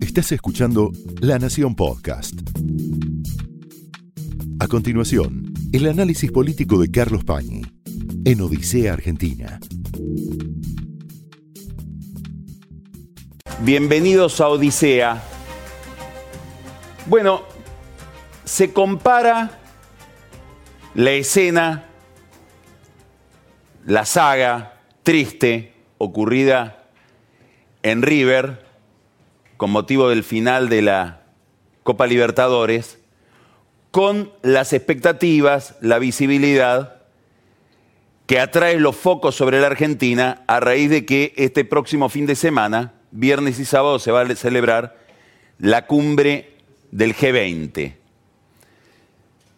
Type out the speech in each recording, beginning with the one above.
Estás escuchando La Nación Podcast. A continuación, el análisis político de Carlos Pañi en Odisea Argentina. Bienvenidos a Odisea. Bueno, se compara la escena, la saga triste ocurrida en River con motivo del final de la Copa Libertadores, con las expectativas, la visibilidad que atrae los focos sobre la Argentina a raíz de que este próximo fin de semana, viernes y sábado, se va a celebrar la cumbre del G20.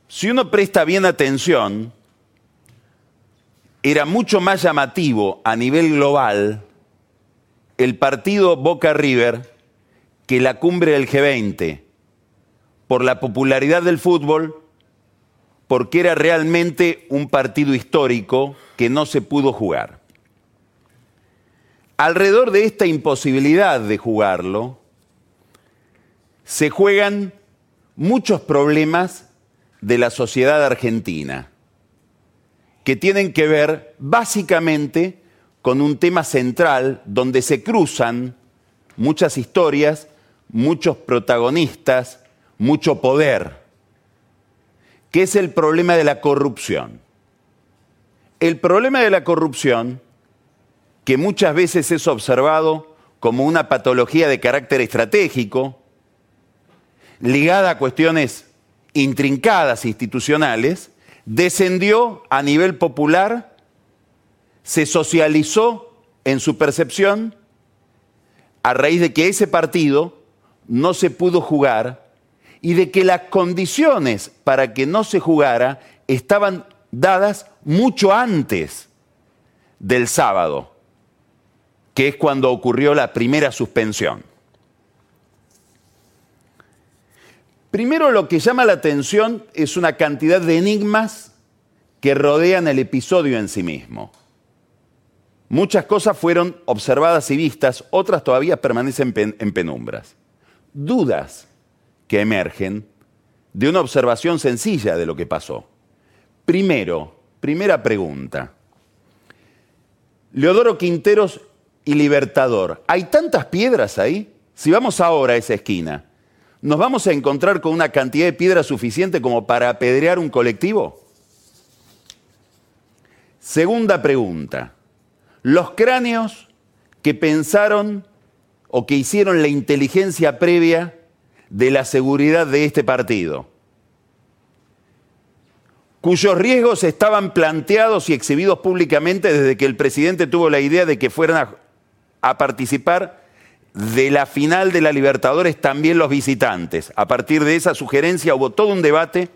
Si uno presta bien atención, era mucho más llamativo a nivel global el partido Boca River que la cumbre del G20, por la popularidad del fútbol, porque era realmente un partido histórico que no se pudo jugar. Alrededor de esta imposibilidad de jugarlo, se juegan muchos problemas de la sociedad argentina, que tienen que ver básicamente con un tema central donde se cruzan muchas historias, muchos protagonistas, mucho poder, que es el problema de la corrupción. El problema de la corrupción, que muchas veces es observado como una patología de carácter estratégico, ligada a cuestiones intrincadas institucionales, descendió a nivel popular, se socializó en su percepción a raíz de que ese partido no se pudo jugar y de que las condiciones para que no se jugara estaban dadas mucho antes del sábado, que es cuando ocurrió la primera suspensión. Primero lo que llama la atención es una cantidad de enigmas que rodean el episodio en sí mismo. Muchas cosas fueron observadas y vistas, otras todavía permanecen en penumbras. Dudas que emergen de una observación sencilla de lo que pasó. Primero, primera pregunta. Leodoro Quinteros y Libertador, ¿hay tantas piedras ahí? Si vamos ahora a esa esquina, ¿nos vamos a encontrar con una cantidad de piedras suficiente como para apedrear un colectivo? Segunda pregunta. Los cráneos que pensaron o que hicieron la inteligencia previa de la seguridad de este partido, cuyos riesgos estaban planteados y exhibidos públicamente desde que el presidente tuvo la idea de que fueran a, participar de la final de la Libertadores también los visitantes. A partir de esa sugerencia hubo todo un debate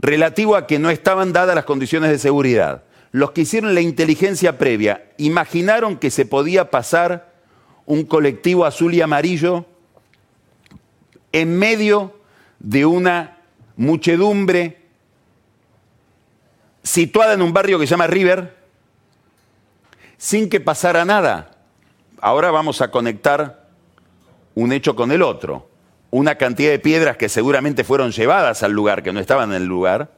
relativo a que no estaban dadas las condiciones de seguridad los que hicieron la inteligencia previa imaginaron que se podía pasar un colectivo azul y amarillo en medio de una muchedumbre situada en un barrio que se llama River, sin que pasara nada. Ahora vamos a conectar un hecho con el otro. Una cantidad de piedras que seguramente fueron llevadas al lugar, que no estaban en el lugar,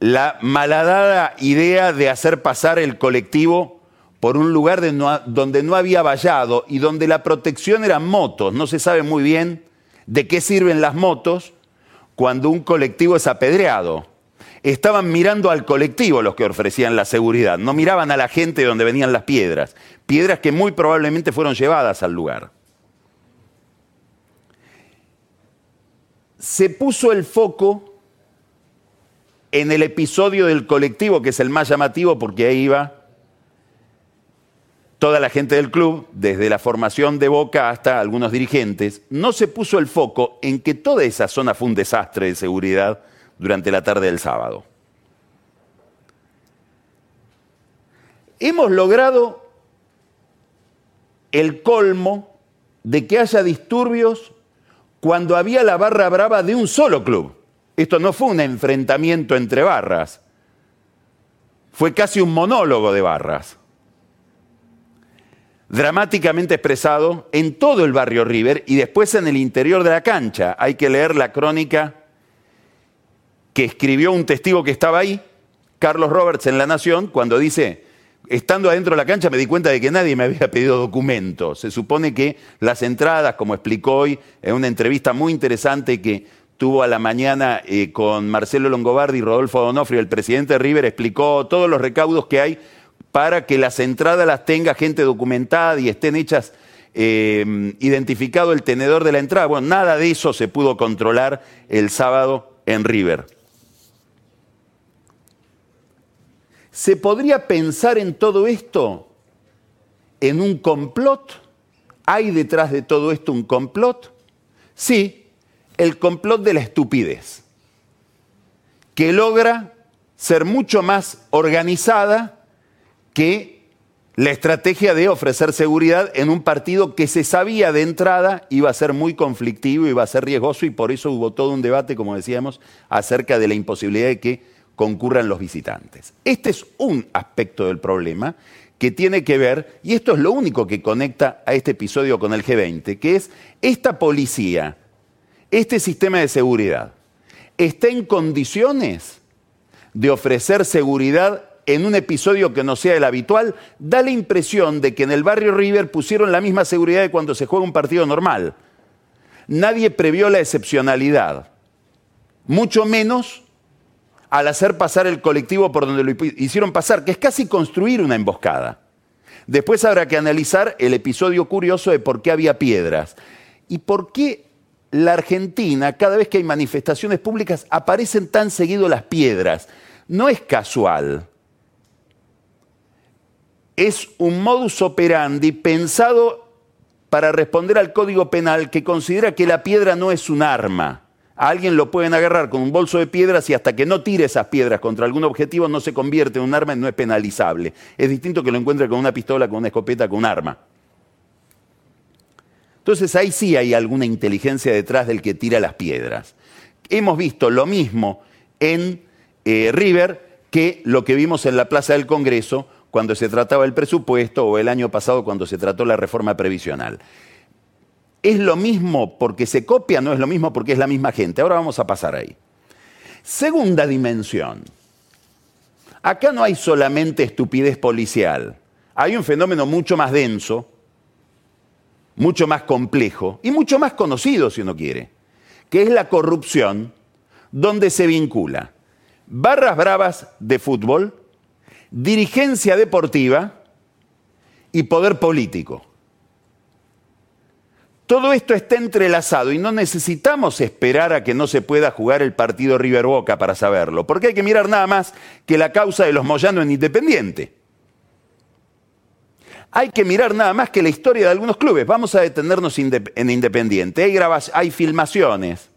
la malhadada idea de hacer pasar el colectivo por un lugar donde no había vallado y donde la protección eran motos. No se sabe muy bien de qué sirven las motos cuando un colectivo es apedreado. Estaban mirando al colectivo los que ofrecían la seguridad, no miraban a la gente donde venían las piedras, piedras que muy probablemente fueron llevadas al lugar. Se puso el foco en el episodio del colectivo, que es el más llamativo porque ahí iba toda la gente del club, desde la formación de Boca hasta algunos dirigentes, no se puso el foco en que toda esa zona fue un desastre de seguridad durante la tarde del sábado. Hemos logrado el colmo de que haya disturbios cuando había la barra brava de un solo club. Esto no fue un enfrentamiento entre barras, fue casi un monólogo de barras. Dramáticamente expresado en todo el barrio River y después en el interior de la cancha. Hay que leer la crónica que escribió un testigo que estaba ahí, Carlos Roberts en La Nación, cuando dice, estando adentro de la cancha me di cuenta de que nadie me había pedido documentos. Se supone que las entradas, como explicó hoy en una entrevista muy interesante que tuvo a la mañana eh, con Marcelo Longobardi y Rodolfo Donofrio, el presidente de River, explicó todos los recaudos que hay para que las entradas las tenga gente documentada y estén hechas, eh, identificado el tenedor de la entrada. Bueno, nada de eso se pudo controlar el sábado en River. ¿Se podría pensar en todo esto en un complot? ¿Hay detrás de todo esto un complot? Sí, el complot de la estupidez, que logra ser mucho más organizada que la estrategia de ofrecer seguridad en un partido que se sabía de entrada iba a ser muy conflictivo, iba a ser riesgoso y por eso hubo todo un debate, como decíamos, acerca de la imposibilidad de que concurran los visitantes. Este es un aspecto del problema que tiene que ver, y esto es lo único que conecta a este episodio con el G20, que es esta policía, este sistema de seguridad, está en condiciones de ofrecer seguridad en un episodio que no sea el habitual, da la impresión de que en el barrio River pusieron la misma seguridad de cuando se juega un partido normal. Nadie previó la excepcionalidad, mucho menos al hacer pasar el colectivo por donde lo hicieron pasar, que es casi construir una emboscada. Después habrá que analizar el episodio curioso de por qué había piedras y por qué la Argentina, cada vez que hay manifestaciones públicas, aparecen tan seguido las piedras. No es casual. Es un modus operandi pensado para responder al Código Penal que considera que la piedra no es un arma a alguien lo pueden agarrar con un bolso de piedras y hasta que no tire esas piedras contra algún objetivo no se convierte en un arma y no es penalizable. Es distinto que lo encuentre con una pistola, con una escopeta, con un arma. Entonces ahí sí hay alguna inteligencia detrás del que tira las piedras. Hemos visto lo mismo en eh, River que lo que vimos en la Plaza del Congreso cuando se trataba el presupuesto o el año pasado cuando se trató la reforma previsional. ¿Es lo mismo porque se copia? No es lo mismo porque es la misma gente. Ahora vamos a pasar ahí. Segunda dimensión. Acá no hay solamente estupidez policial. Hay un fenómeno mucho más denso, mucho más complejo y mucho más conocido, si uno quiere, que es la corrupción, donde se vincula barras bravas de fútbol, dirigencia deportiva y poder político. Todo esto está entrelazado y no necesitamos esperar a que no se pueda jugar el partido River Boca para saberlo, porque hay que mirar nada más que la causa de los Moyanos en Independiente. Hay que mirar nada más que la historia de algunos clubes. Vamos a detenernos en Independiente. Hay, hay filmaciones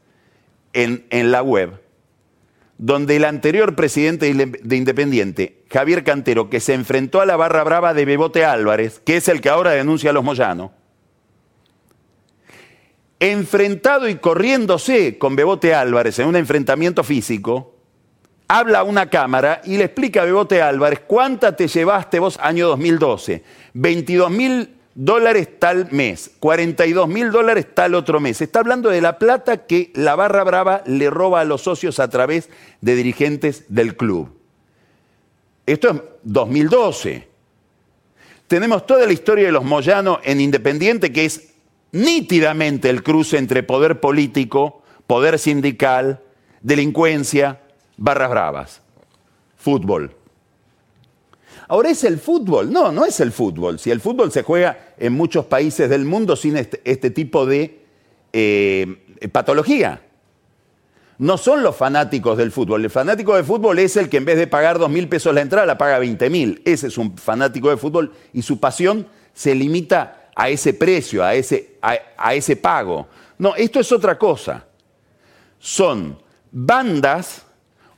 en, en la web donde el anterior presidente de Independiente, Javier Cantero, que se enfrentó a la barra brava de Bebote Álvarez, que es el que ahora denuncia a los Moyanos, enfrentado y corriéndose con Bebote Álvarez en un enfrentamiento físico, habla a una cámara y le explica a Bebote Álvarez cuánta te llevaste vos año 2012. 22 mil dólares tal mes, 42 mil dólares tal otro mes. Está hablando de la plata que la barra brava le roba a los socios a través de dirigentes del club. Esto es 2012. Tenemos toda la historia de los Moyano en Independiente, que es nítidamente el cruce entre poder político, poder sindical, delincuencia, barras bravas, fútbol. Ahora es el fútbol, no, no es el fútbol. Si el fútbol se juega en muchos países del mundo sin este, este tipo de eh, patología. No son los fanáticos del fútbol. El fanático de fútbol es el que en vez de pagar dos mil pesos la entrada, la paga 20 mil. Ese es un fanático de fútbol y su pasión se limita a ese precio, a ese, a, ese pago. No, esto es otra cosa. Son bandas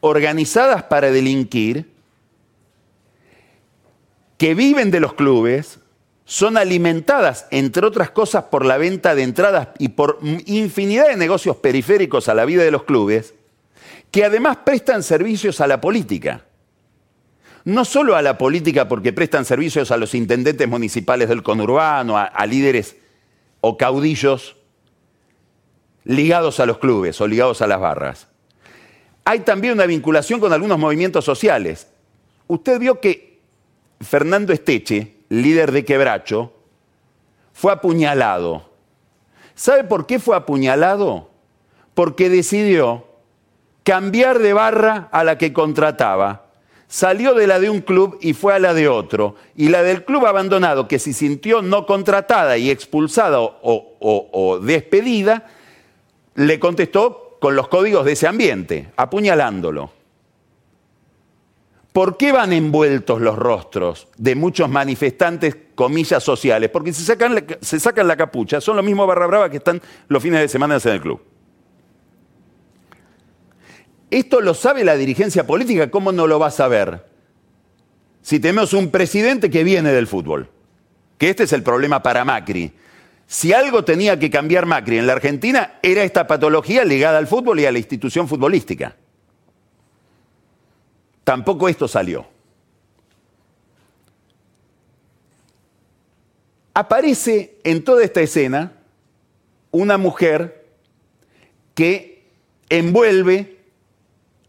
organizadas para delinquir que viven de los clubes, son alimentadas, entre otras cosas, por la venta de entradas y por infinidad de negocios periféricos a la vida de los clubes, que además prestan servicios a la política. no solo a la política porque prestan servicios a los intendentes municipales del conurbano, a, líderes o caudillos ligados a los clubes o ligados a las barras. Hay también una vinculación con algunos movimientos sociales. Usted vio que Fernando Esteche, líder de Quebracho, fue apuñalado. ¿Sabe por qué fue apuñalado? Porque decidió cambiar de barra a la que contrataba. Salió de la de un club y fue a la de otro. Y la del club abandonado, que se sintió no contratada y expulsada o, despedida, le contestó con los códigos de ese ambiente, apuñalándolo. ¿Por qué van envueltos los rostros de muchos manifestantes, comillas, sociales? Porque se sacan, se sacan la capucha, son los mismos barra brava que están los fines de semana en el club. Esto lo sabe la dirigencia política, ¿cómo no lo va a saber? Si tenemos un presidente que viene del fútbol, que este es el problema para Macri. Si algo tenía que cambiar Macri en la Argentina, era esta patología ligada al fútbol y a la institución futbolística. Tampoco esto salió. Aparece en toda esta escena una mujer que envuelve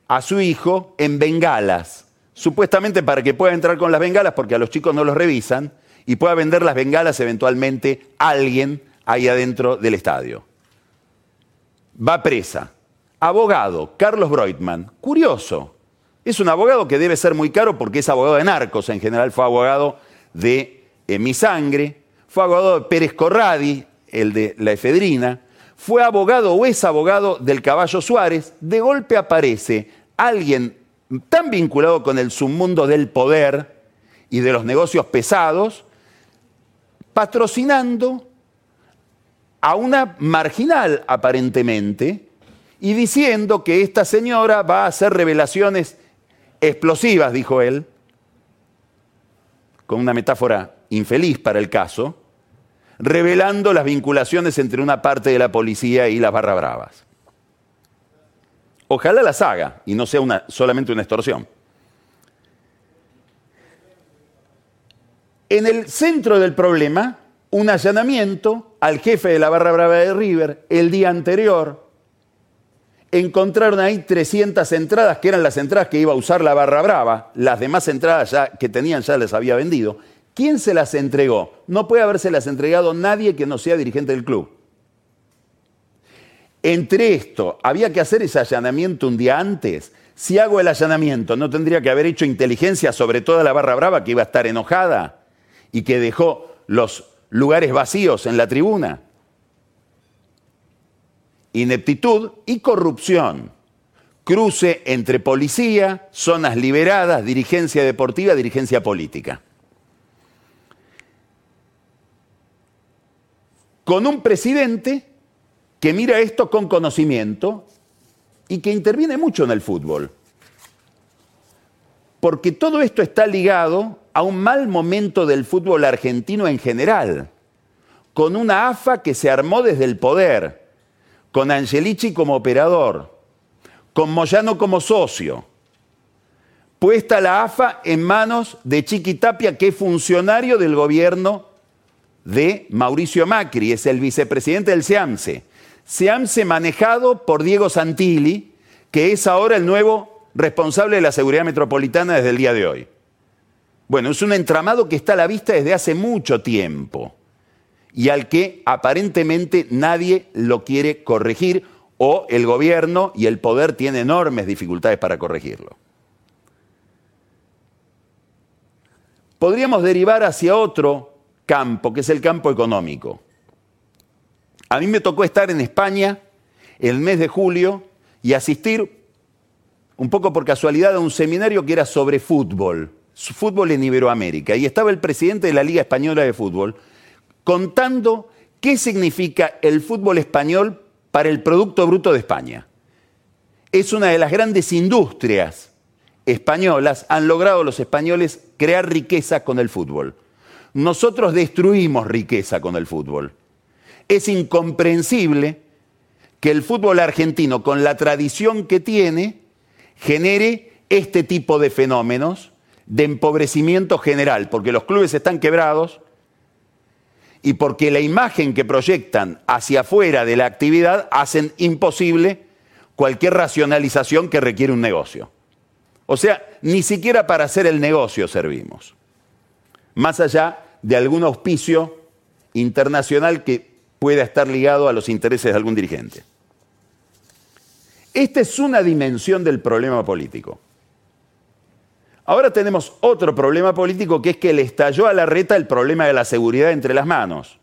a su hijo en bengalas, supuestamente para que pueda entrar con las bengalas porque a los chicos no los revisan y pueda vender las bengalas eventualmente a alguien ahí adentro del estadio. Va presa. Abogado, Carlos Breutmann. Curioso. Es un abogado que debe ser muy caro porque es abogado de narcos. En general fue abogado de eh, Mi Sangre. Fue abogado de Pérez Corradi, el de la efedrina. Fue abogado o es abogado del Caballo Suárez. De golpe aparece alguien tan vinculado con el submundo del poder y de los negocios pesados, patrocinando a una marginal aparentemente y diciendo que esta señora va a hacer revelaciones explosivas, dijo él, con una metáfora infeliz para el caso, revelando las vinculaciones entre una parte de la policía y las barra bravas. Ojalá las haga y no sea una, solamente una extorsión. En el centro del problema, un allanamiento al jefe de la barra brava de River el día anterior, encontraron ahí 300 entradas, que eran las entradas que iba a usar la barra brava. Las demás entradas ya, que tenían ya les había vendido. ¿Quién se las entregó? No puede habérselas entregado nadie que no sea dirigente del club. Entre esto, había que hacer ese allanamiento un día antes. Si hago el allanamiento, ¿no tendría que haber hecho inteligencia sobre toda la barra brava que iba a estar enojada y que dejó los lugares vacíos en la tribuna? Ineptitud y corrupción. Cruce entre policía, zonas liberadas, dirigencia deportiva, dirigencia política. Con un presidente que mira esto con conocimiento y que interviene mucho en el fútbol. Porque todo esto está ligado a un mal momento del fútbol argentino en general, con una AFA que se armó desde el poder con Angelici como operador, con Moyano como socio, puesta la AFA en manos de Chiqui Tapia, que es funcionario del gobierno de Mauricio Macri, es el vicepresidente del SEAMSE. SEAMSE manejado por Diego Santilli, que es ahora el nuevo responsable de la seguridad metropolitana desde el día de hoy. Bueno, es un entramado que está a la vista desde hace mucho tiempo y al que aparentemente nadie lo quiere corregir o el gobierno y el poder tienen enormes dificultades para corregirlo. Podríamos derivar hacia otro campo, que es el campo económico. A mí me tocó estar en España el mes de julio y asistir, un poco por casualidad, a un seminario que era sobre fútbol, fútbol en Iberoamérica. Y estaba el presidente de la Liga Española de Fútbol, contando qué significa el fútbol español para el Producto Bruto de España. Es una de las grandes industrias españolas, han logrado los españoles crear riqueza con el fútbol. Nosotros destruimos riqueza con el fútbol. Es incomprensible que el fútbol argentino, con la tradición que tiene, genere este tipo de fenómenos de empobrecimiento general, porque los clubes están quebrados y porque la imagen que proyectan hacia afuera de la actividad hacen imposible cualquier racionalización que requiere un negocio. O sea, ni siquiera para hacer el negocio servimos. Más allá de algún auspicio internacional que pueda estar ligado a los intereses de algún dirigente. Esta es una dimensión del problema político. Ahora tenemos otro problema político que es que le estalló a la reta el problema de la seguridad entre las manos.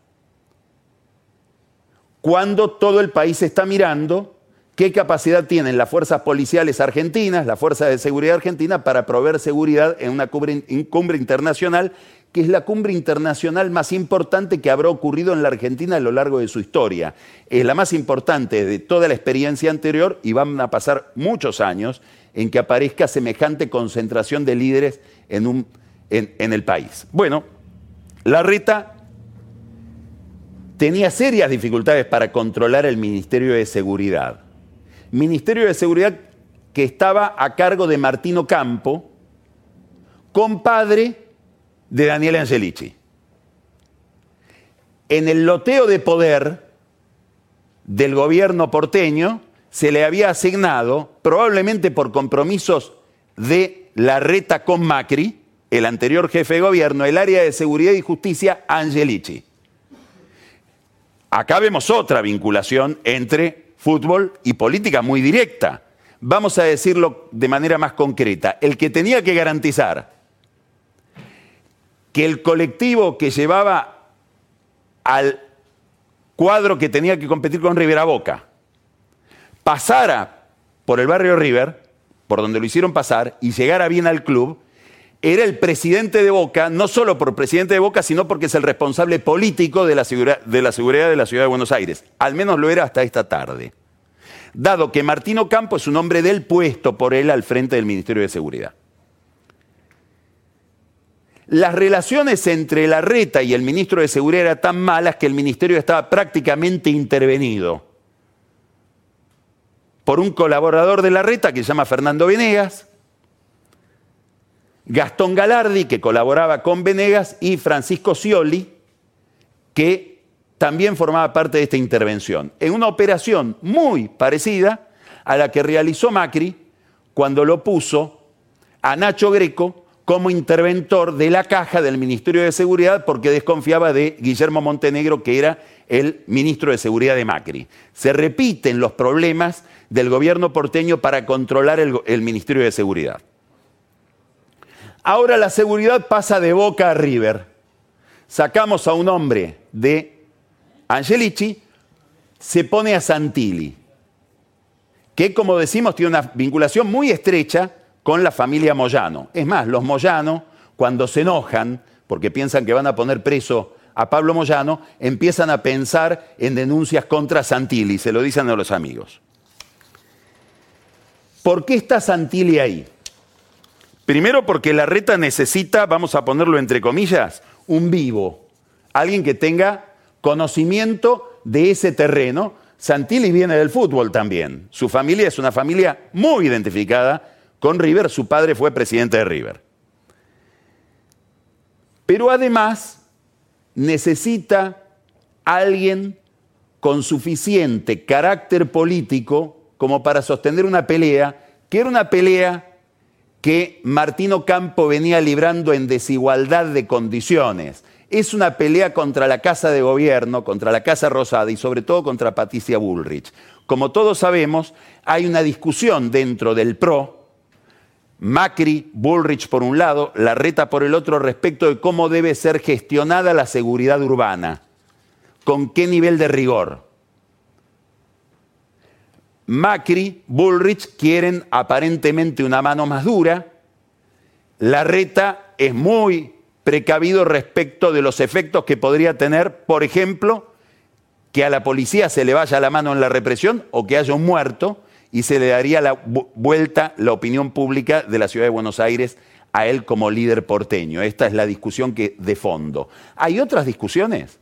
Cuando todo el país está mirando qué capacidad tienen las fuerzas policiales argentinas, las fuerzas de seguridad argentinas, para proveer seguridad en una cumbre, internacional, que es la cumbre internacional más importante que habrá ocurrido en la Argentina a lo largo de su historia. Es la más importante de toda la experiencia anterior y van a pasar muchos años en que aparezca semejante concentración de líderes en, en el país. Bueno, la reta tenía serias dificultades para controlar el Ministerio de Seguridad. Ministerio de Seguridad que estaba a cargo de Martino Campo, compadre de Daniel Angelici. En el loteo de poder del gobierno porteño se le había asignado, probablemente por compromisos de la reta con Macri, el anterior jefe de gobierno, el área de seguridad y justicia Angelici. Acá vemos otra vinculación entre fútbol y política muy directa. Vamos a decirlo de manera más concreta. El que tenía que garantizar que el colectivo que llevaba al cuadro que tenía que competir con Rivera Boca pasara por el barrio River, por donde lo hicieron pasar, y llegara bien al club, era el presidente de Boca, no solo por presidente de Boca, sino porque es el responsable político de la, de la seguridad de la ciudad de Buenos Aires. Al menos lo era hasta esta tarde. Dado que Martino Campo es un hombre del puesto por él al frente del Ministerio de Seguridad. Las relaciones entre la reta y el ministro de Seguridad eran tan malas que el ministerio estaba prácticamente intervenido por un colaborador de la reta que se llama Fernando Venegas, Gastón Galardi, que colaboraba con Venegas, y Francisco Scioli, que también formaba parte de esta intervención, en una operación muy parecida a la que realizó Macri cuando lo puso a Nacho Greco como interventor de la caja del Ministerio de Seguridad porque desconfiaba de Guillermo Montenegro, que era el ministro de Seguridad de Macri. Se repiten los problemas del gobierno porteño para controlar el, Ministerio de Seguridad. Ahora la seguridad pasa de boca a River. Sacamos a un hombre de Angelici, se pone a Santilli, que como decimos tiene una vinculación muy estrecha con la familia Moyano. Es más, los Moyano, cuando se enojan, porque piensan que van a poner preso a Pablo Moyano, empiezan a pensar en denuncias contra Santilli, se lo dicen a los amigos. ¿Por qué está Santilli ahí? Primero porque la reta necesita, vamos a ponerlo entre comillas, un vivo, alguien que tenga conocimiento de ese terreno. Santilli viene del fútbol también. Su familia es una familia muy identificada con River, su padre fue presidente de River. Pero además necesita alguien con suficiente carácter político como para sostener una pelea, que era una pelea que Martino Campo venía librando en desigualdad de condiciones. Es una pelea contra la Casa de Gobierno, contra la Casa Rosada y sobre todo contra Patricia Bullrich. Como todos sabemos, hay una discusión dentro del PRO, Macri, Bullrich por un lado, la reta por el otro respecto de cómo debe ser gestionada la seguridad urbana, con qué nivel de rigor. Macri, Bullrich quieren aparentemente una mano más dura, la reta es muy precavido respecto de los efectos que podría tener, por ejemplo, que a la policía se le vaya la mano en la represión o que haya un muerto, y se le daría la vuelta la opinión pública de la ciudad de Buenos Aires a él como líder porteño. Esta es la discusión que de fondo. ¿Hay otras discusiones?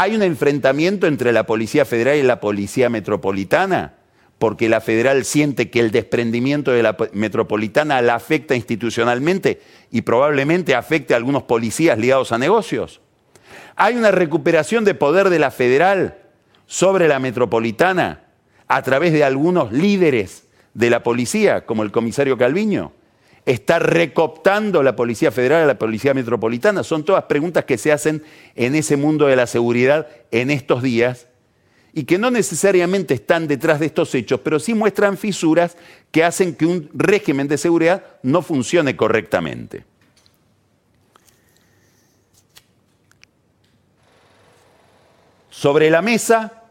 ¿Hay un enfrentamiento entre la Policía Federal y la Policía Metropolitana? porque la federal siente que el desprendimiento de la metropolitana la afecta institucionalmente y probablemente afecte a algunos policías ligados a negocios. Hay una recuperación de poder de la federal sobre la metropolitana a través de algunos líderes de la policía, como el comisario Calviño. Está recoptando la Policía Federal a la Policía Metropolitana. Son todas preguntas que se hacen en ese mundo de la seguridad en estos días y que no necesariamente están detrás de estos hechos, pero sí muestran fisuras que hacen que un régimen de seguridad no funcione correctamente. Sobre la mesa,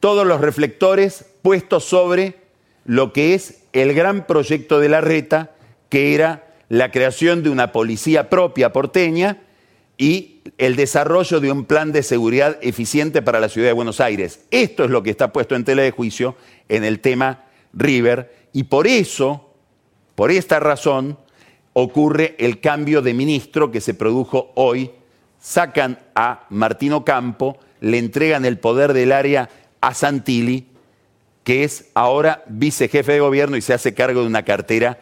todos los reflectores puestos sobre lo que es el gran proyecto de la reta, que era la creación de una policía propia porteña y el desarrollo de un plan de seguridad eficiente para la ciudad de Buenos Aires. Esto es lo que está puesto en tela de juicio en el tema River y por eso, por esta razón, ocurre el cambio de ministro que se produjo hoy. Sacan a Martino Campo, le entregan el poder del área a Santilli, que es ahora vicejefe de gobierno y se hace cargo de una cartera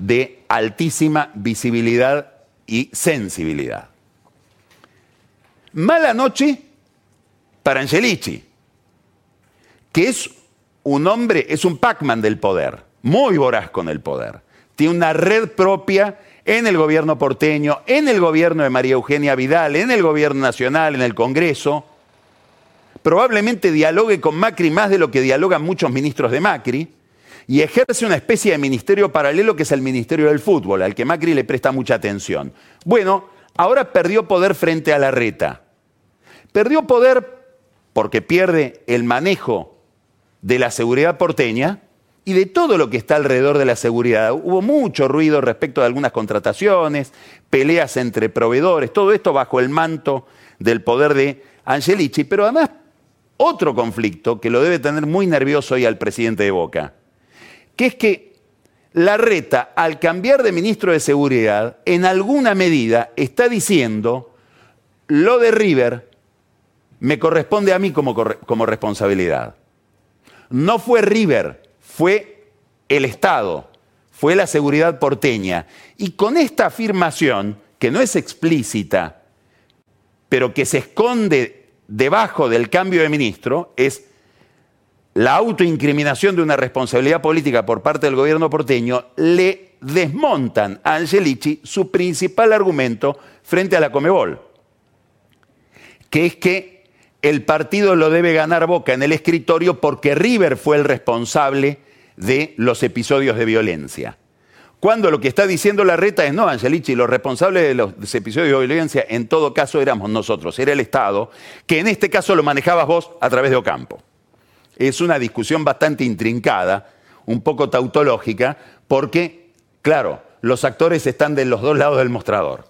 de altísima visibilidad y sensibilidad. Mala noche para Angelici, que es un hombre, es un Pac-Man del poder, muy voraz con el poder. Tiene una red propia en el gobierno porteño, en el gobierno de María Eugenia Vidal, en el gobierno nacional, en el Congreso. Probablemente dialogue con Macri más de lo que dialogan muchos ministros de Macri y ejerce una especie de ministerio paralelo que es el Ministerio del Fútbol, al que Macri le presta mucha atención. Bueno, ahora perdió poder frente a la reta. Perdió poder porque pierde el manejo de la seguridad porteña y de todo lo que está alrededor de la seguridad. Hubo mucho ruido respecto de algunas contrataciones, peleas entre proveedores, todo esto bajo el manto del poder de Angelici, pero además otro conflicto que lo debe tener muy nervioso hoy al presidente de Boca, que es que la reta, al cambiar de ministro de Seguridad, en alguna medida está diciendo, lo de River me corresponde a mí como, como responsabilidad. No fue River, fue el Estado, fue la seguridad porteña. Y con esta afirmación, que no es explícita, pero que se esconde debajo del cambio de ministro, es la autoincriminación de una responsabilidad política por parte del gobierno porteño, le desmontan a Angelici su principal argumento frente a la Comebol, que es que el partido lo debe ganar Boca en el escritorio porque River fue el responsable de los episodios de violencia. Cuando lo que está diciendo la reta es, no, Angelici, los responsables de los episodios de violencia en todo caso éramos nosotros, era el Estado, que en este caso lo manejabas vos a través de Ocampo es una discusión bastante intrincada, un poco tautológica, porque, claro, los actores están de los dos lados del mostrador.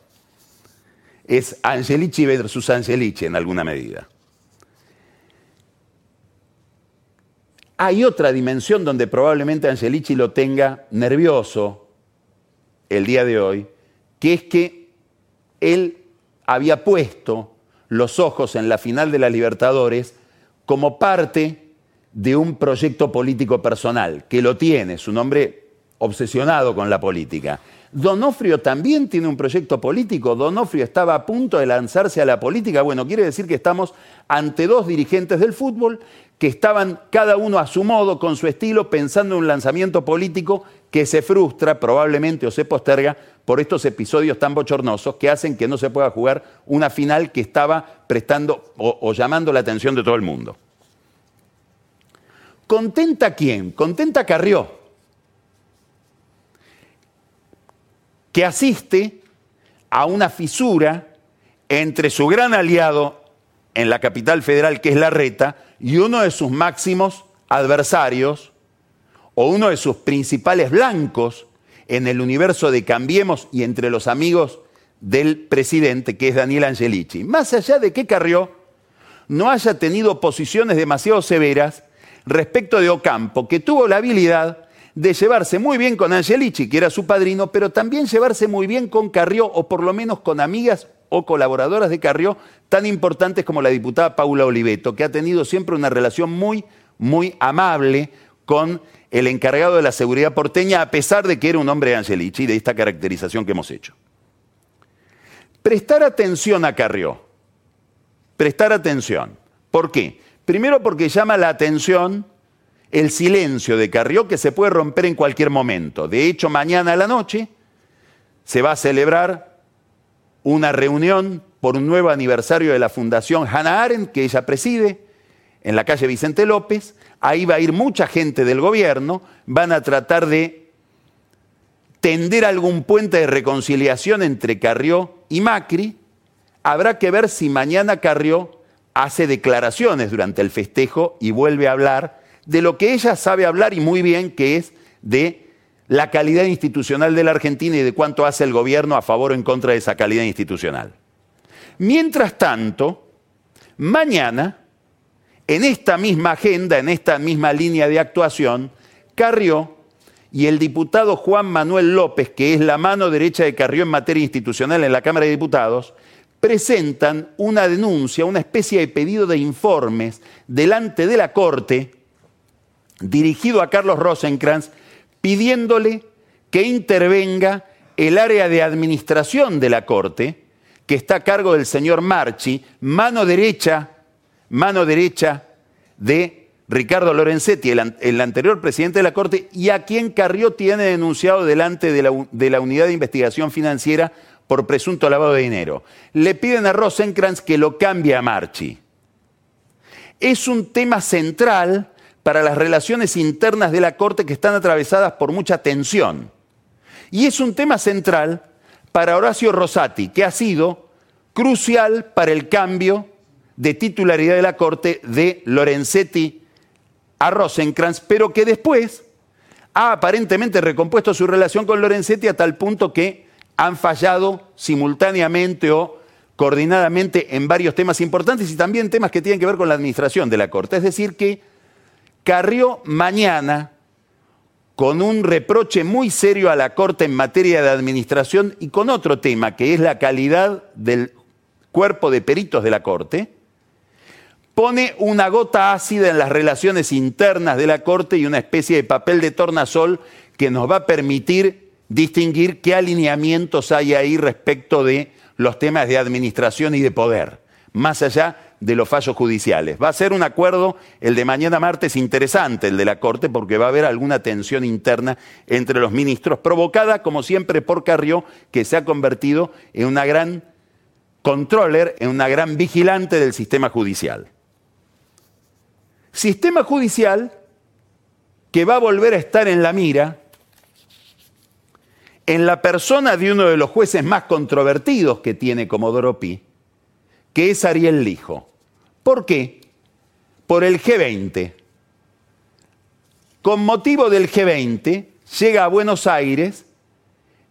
Es Angelici versus Angelici en alguna medida. Hay otra dimensión donde probablemente Angelici lo tenga nervioso el día de hoy, que es que él había puesto los ojos en la final de la Libertadores como parte de un proyecto político personal, que lo tiene, su nombre obsesionado con la política. Donofrio también tiene un proyecto político. Donofrio estaba a punto de lanzarse a la política. Bueno, quiere decir que estamos ante dos dirigentes del fútbol que estaban cada uno a su modo, con su estilo, pensando en un lanzamiento político que se frustra probablemente o se posterga por estos episodios tan bochornosos que hacen que no se pueda jugar una final que estaba prestando o, o llamando la atención de todo el mundo. ¿Contenta quién? Contenta Carrió, que asiste a una fisura entre su gran aliado en la capital federal, que es la Reta, y uno de sus máximos adversarios, o uno de sus principales blancos en el universo de Cambiemos y entre los amigos del presidente, que es Daniel Angelici. Más allá de que Carrió no haya tenido posiciones demasiado severas respecto de Ocampo, que tuvo la habilidad de llevarse muy bien con Angelici, que era su padrino, pero también llevarse muy bien con Carrió, o por lo menos con amigas o colaboradoras de Carrió tan importantes como la diputada Paula Oliveto, que ha tenido siempre una relación muy, muy amable con el encargado de la seguridad porteña, a pesar de que era un hombre de Angelici, de esta caracterización que hemos hecho. Prestar atención a Carrió. Prestar atención. ¿Por qué? Primero porque llama la atención el silencio de Carrió que se puede romper en cualquier momento. De hecho, mañana a la noche se va a celebrar una reunión por un nuevo aniversario de la Fundación Hannah Arendt, que ella preside, en la calle Vicente López. Ahí va a ir mucha gente del gobierno, van a tratar de tender algún puente de reconciliación entre Carrió y Macri. Habrá que ver si mañana Carrió hace declaraciones durante el festejo y vuelve a hablar de lo que ella sabe hablar y muy bien, que es de la calidad institucional de la Argentina y de cuánto hace el gobierno a favor o en contra de esa calidad institucional. Mientras tanto, mañana, en esta misma agenda, en esta misma línea de actuación, Carrió y el diputado Juan Manuel López, que es la mano derecha de Carrió en materia institucional en la Cámara de Diputados, presentan una denuncia, una especie de pedido de informes delante de la Corte, dirigido a Carlos Rosenkrantz, pidiéndole que intervenga el área de administración de la Corte, que está a cargo del señor Marchi, mano derecha, mano derecha de Ricardo Lorenzetti, el, anterior presidente de la Corte, y a quien Carrió tiene denunciado delante de la, de la Unidad de Investigación Financiera por presunto lavado de dinero. Le piden a Rosenkrantz que lo cambie a Marchi. Es un tema central para las relaciones internas de la Corte que están atravesadas por mucha tensión. Y es un tema central para Horacio Rosati, que ha sido crucial para el cambio de titularidad de la Corte de Lorenzetti a Rosenkrantz, pero que después ha aparentemente recompuesto su relación con Lorenzetti a tal punto que han fallado simultáneamente o coordinadamente en varios temas importantes y también temas que tienen que ver con la administración de la Corte. Es decir, que Carrió mañana con un reproche muy serio a la Corte en materia de administración y con otro tema, que es la calidad del cuerpo de peritos de la Corte, pone una gota ácida en las relaciones internas de la Corte y una especie de papel de tornasol que nos va a permitir distinguir qué alineamientos hay ahí respecto de los temas de administración y de poder, más allá de los fallos judiciales. Va a ser un acuerdo, el de mañana martes, interesante, el de la Corte, porque va a haber alguna tensión interna entre los ministros, provocada, como siempre, por Carrió, que se ha convertido en una gran controller, en una gran vigilante del sistema judicial. Sistema judicial que va a volver a estar en la mira en la persona de uno de los jueces más controvertidos que tiene Comodoro Pi, que es Ariel Lijo. ¿Por qué? Por el G20. Con motivo del G20 llega a Buenos Aires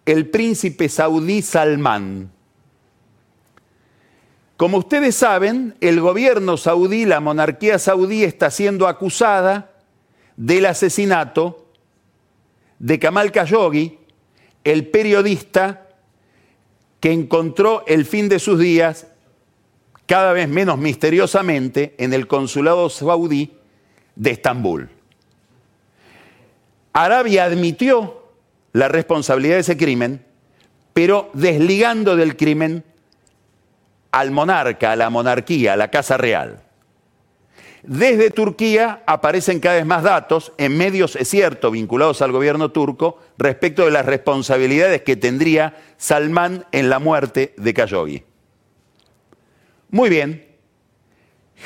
el príncipe saudí Salmán. Como ustedes saben, el gobierno saudí, la monarquía saudí está siendo acusada del asesinato de Kamal Khashoggi, el periodista que encontró el fin de sus días cada vez menos misteriosamente en el consulado saudí de Estambul. Arabia admitió la responsabilidad de ese crimen, pero desligando del crimen al monarca, a la monarquía, a la Casa Real. Desde Turquía aparecen cada vez más datos, en medios, es cierto, vinculados al gobierno turco, respecto de las responsabilidades que tendría Salman en la muerte de Khashoggi. Muy bien,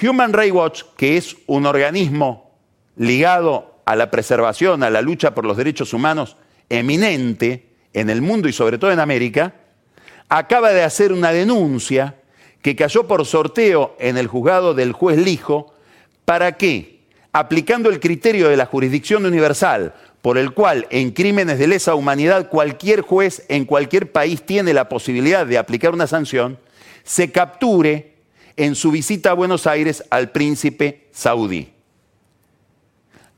Human Rights Watch, que es un organismo ligado a la preservación, a la lucha por los derechos humanos eminente en el mundo y sobre todo en América, acaba de hacer una denuncia que cayó por sorteo en el juzgado del juez Lijo para que, aplicando el criterio de la jurisdicción universal, por el cual en crímenes de lesa humanidad cualquier juez en cualquier país tiene la posibilidad de aplicar una sanción, se capture en su visita a Buenos Aires al príncipe saudí.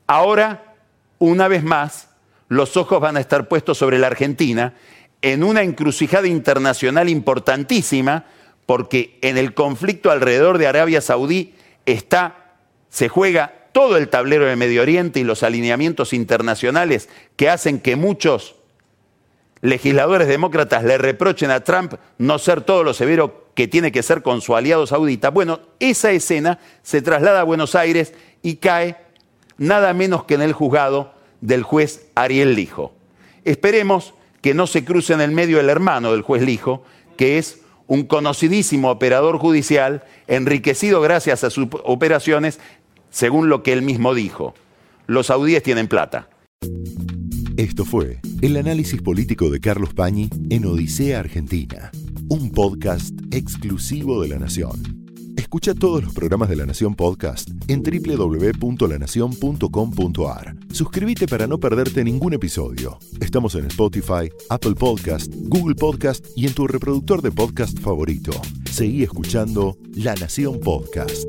Ahora, una vez más, los ojos van a estar puestos sobre la Argentina en una encrucijada internacional importantísima, porque en el conflicto alrededor de Arabia Saudí está se juega todo el tablero de Medio Oriente y los alineamientos internacionales que hacen que muchos legisladores demócratas le reprochen a Trump no ser todo lo severo que tiene que ser con su aliado saudita. Bueno, esa escena se traslada a Buenos Aires y cae nada menos que en el juzgado del juez Ariel Lijo. Esperemos que no se cruce en el medio el hermano del juez Lijo, que es un conocidísimo operador judicial, enriquecido gracias a sus operaciones, según lo que él mismo dijo. Los saudíes tienen plata. Esto fue el análisis político de Carlos Pañi en Odisea Argentina, un podcast exclusivo de La Nación. Escucha todos los programas de La Nación Podcast en www.lanacion.com.ar. Suscríbete para no perderte ningún episodio. Estamos en Spotify, Apple Podcast, Google Podcast y en tu reproductor de podcast favorito. Seguí escuchando La Nación Podcast.